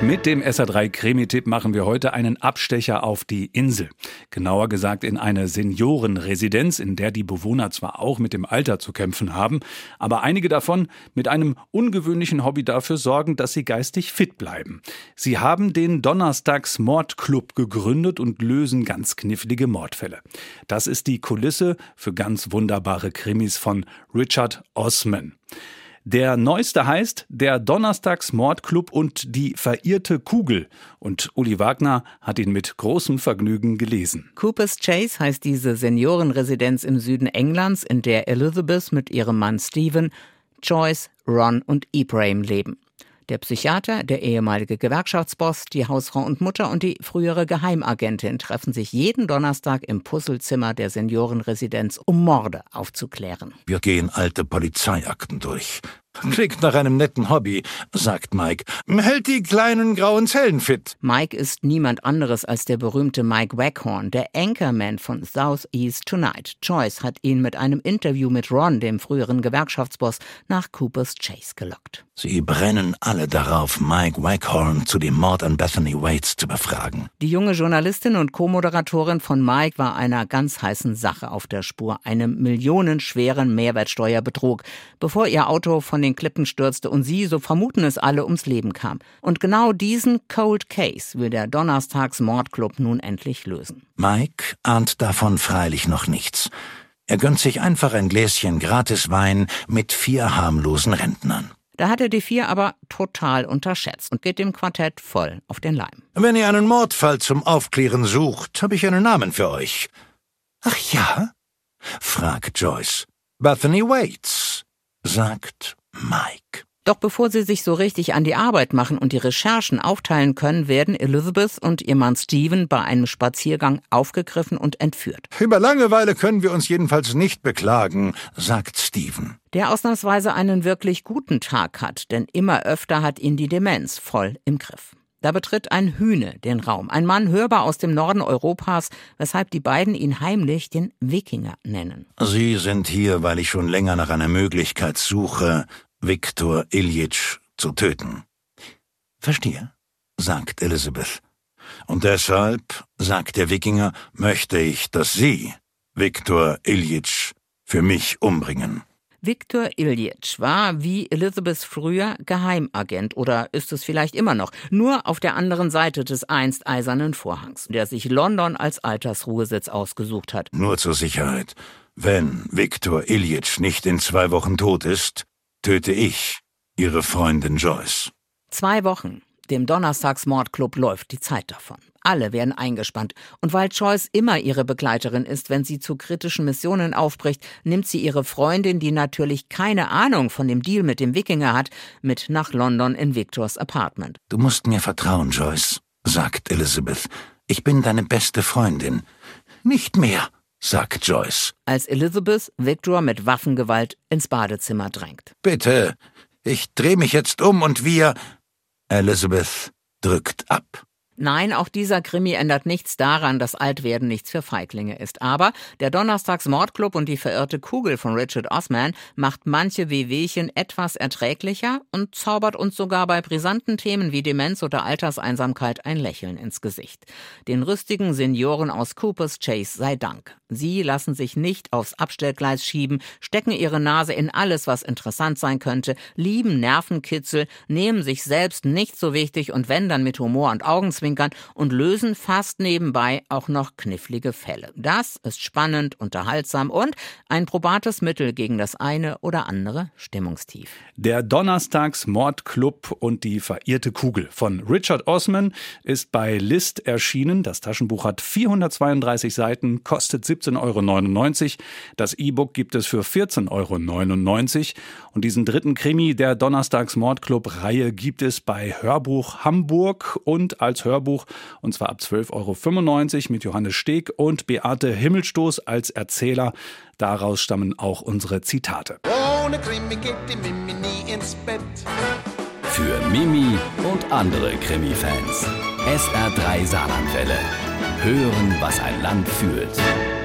Mit dem SA3 Krimi-Tipp machen wir heute einen Abstecher auf die Insel. Genauer gesagt in eine Seniorenresidenz, in der die Bewohner zwar auch mit dem Alter zu kämpfen haben, aber einige davon mit einem ungewöhnlichen Hobby dafür sorgen, dass sie geistig fit bleiben. Sie haben den Donnerstags Mordclub gegründet und lösen ganz knifflige Mordfälle. Das ist die Kulisse für ganz wunderbare Krimis von Richard Osman. Der neueste heißt Der Donnerstags-Mordclub und die verirrte Kugel. Und Uli Wagner hat ihn mit großem Vergnügen gelesen. Coopers Chase heißt diese Seniorenresidenz im Süden Englands, in der Elizabeth mit ihrem Mann Stephen, Joyce, Ron und Ibrahim leben. Der Psychiater, der ehemalige Gewerkschaftsboss, die Hausfrau und Mutter und die frühere Geheimagentin treffen sich jeden Donnerstag im Puzzlezimmer der Seniorenresidenz, um Morde aufzuklären. Wir gehen alte Polizeiakten durch. Klingt nach einem netten Hobby, sagt Mike. Hält die kleinen grauen Zellen fit. Mike ist niemand anderes als der berühmte Mike Waghorn, der Anchorman von Southeast Tonight. Joyce hat ihn mit einem Interview mit Ron, dem früheren Gewerkschaftsboss, nach Coopers Chase gelockt. Sie brennen alle darauf, Mike Waghorn zu dem Mord an Bethany Waits zu befragen. Die junge Journalistin und Co-Moderatorin von Mike war einer ganz heißen Sache auf der Spur, einem millionenschweren Mehrwertsteuerbetrug, bevor ihr Auto von den Klippen stürzte und sie, so vermuten es alle, ums Leben kam. Und genau diesen Cold Case will der Donnerstags Mordclub nun endlich lösen. Mike ahnt davon freilich noch nichts. Er gönnt sich einfach ein Gläschen Gratiswein mit vier harmlosen Rentnern. Da hat er die vier aber total unterschätzt und geht dem Quartett voll auf den Leim. Wenn ihr einen Mordfall zum Aufklären sucht, habe ich einen Namen für euch. Ach ja? fragt Joyce. Bethany Waits, sagt Mike. Doch bevor sie sich so richtig an die Arbeit machen und die Recherchen aufteilen können, werden Elizabeth und ihr Mann Stephen bei einem Spaziergang aufgegriffen und entführt. Über Langeweile können wir uns jedenfalls nicht beklagen, sagt Stephen. Der ausnahmsweise einen wirklich guten Tag hat, denn immer öfter hat ihn die Demenz voll im Griff. Da betritt ein Hühne den Raum, ein Mann hörbar aus dem Norden Europas, weshalb die beiden ihn heimlich den Wikinger nennen. Sie sind hier, weil ich schon länger nach einer Möglichkeit suche, Viktor Iljitsch zu töten. Verstehe, sagt Elizabeth. Und deshalb, sagt der Wikinger, möchte ich, dass Sie, Viktor Iljitsch, für mich umbringen. Viktor Iljitsch war, wie Elizabeth früher, Geheimagent oder ist es vielleicht immer noch, nur auf der anderen Seite des einst eisernen Vorhangs, der sich London als Altersruhesitz ausgesucht hat. Nur zur Sicherheit. Wenn Viktor Iljitsch nicht in zwei Wochen tot ist, töte ich Ihre Freundin Joyce. Zwei Wochen. Dem Donnerstagsmordclub läuft die Zeit davon. Alle werden eingespannt. Und weil Joyce immer ihre Begleiterin ist, wenn sie zu kritischen Missionen aufbricht, nimmt sie ihre Freundin, die natürlich keine Ahnung von dem Deal mit dem Wikinger hat, mit nach London in Victors Apartment. Du musst mir vertrauen, Joyce, sagt Elizabeth. Ich bin deine beste Freundin. Nicht mehr, sagt Joyce. Als Elizabeth Victor mit Waffengewalt ins Badezimmer drängt. Bitte, ich dreh mich jetzt um und wir. Elizabeth drückt ab. Nein, auch dieser Krimi ändert nichts daran, dass Altwerden nichts für Feiglinge ist. Aber der Donnerstags Mordclub und die verirrte Kugel von Richard Osman macht manche Wehwehchen etwas erträglicher und zaubert uns sogar bei brisanten Themen wie Demenz oder Alterseinsamkeit ein Lächeln ins Gesicht. Den rüstigen Senioren aus Coopers Chase sei Dank. Sie lassen sich nicht aufs Abstellgleis schieben, stecken ihre Nase in alles, was interessant sein könnte, lieben Nervenkitzel, nehmen sich selbst nicht so wichtig und wenn dann mit Humor und Augenzwinkern und lösen fast nebenbei auch noch knifflige Fälle. Das ist spannend, unterhaltsam und ein probates Mittel gegen das eine oder andere Stimmungstief. Der Donnerstags Mordclub und die verirrte Kugel von Richard Osman ist bei List erschienen. Das Taschenbuch hat 432 Seiten, kostet 17,99 Euro. Das E-Book gibt es für 14,99 Euro. Und diesen dritten Krimi der Donnerstags Mordclub-Reihe gibt es bei Hörbuch Hamburg und als Hörbuch, und zwar ab 12,95 Euro mit Johannes Steg und Beate Himmelstoß als Erzähler. Daraus stammen auch unsere Zitate. Ohne Krimi geht die Mimi nie ins Bett. Für Mimi und andere Krimi-Fans. SR3 Saarlandwelle. Hören, was ein Land fühlt.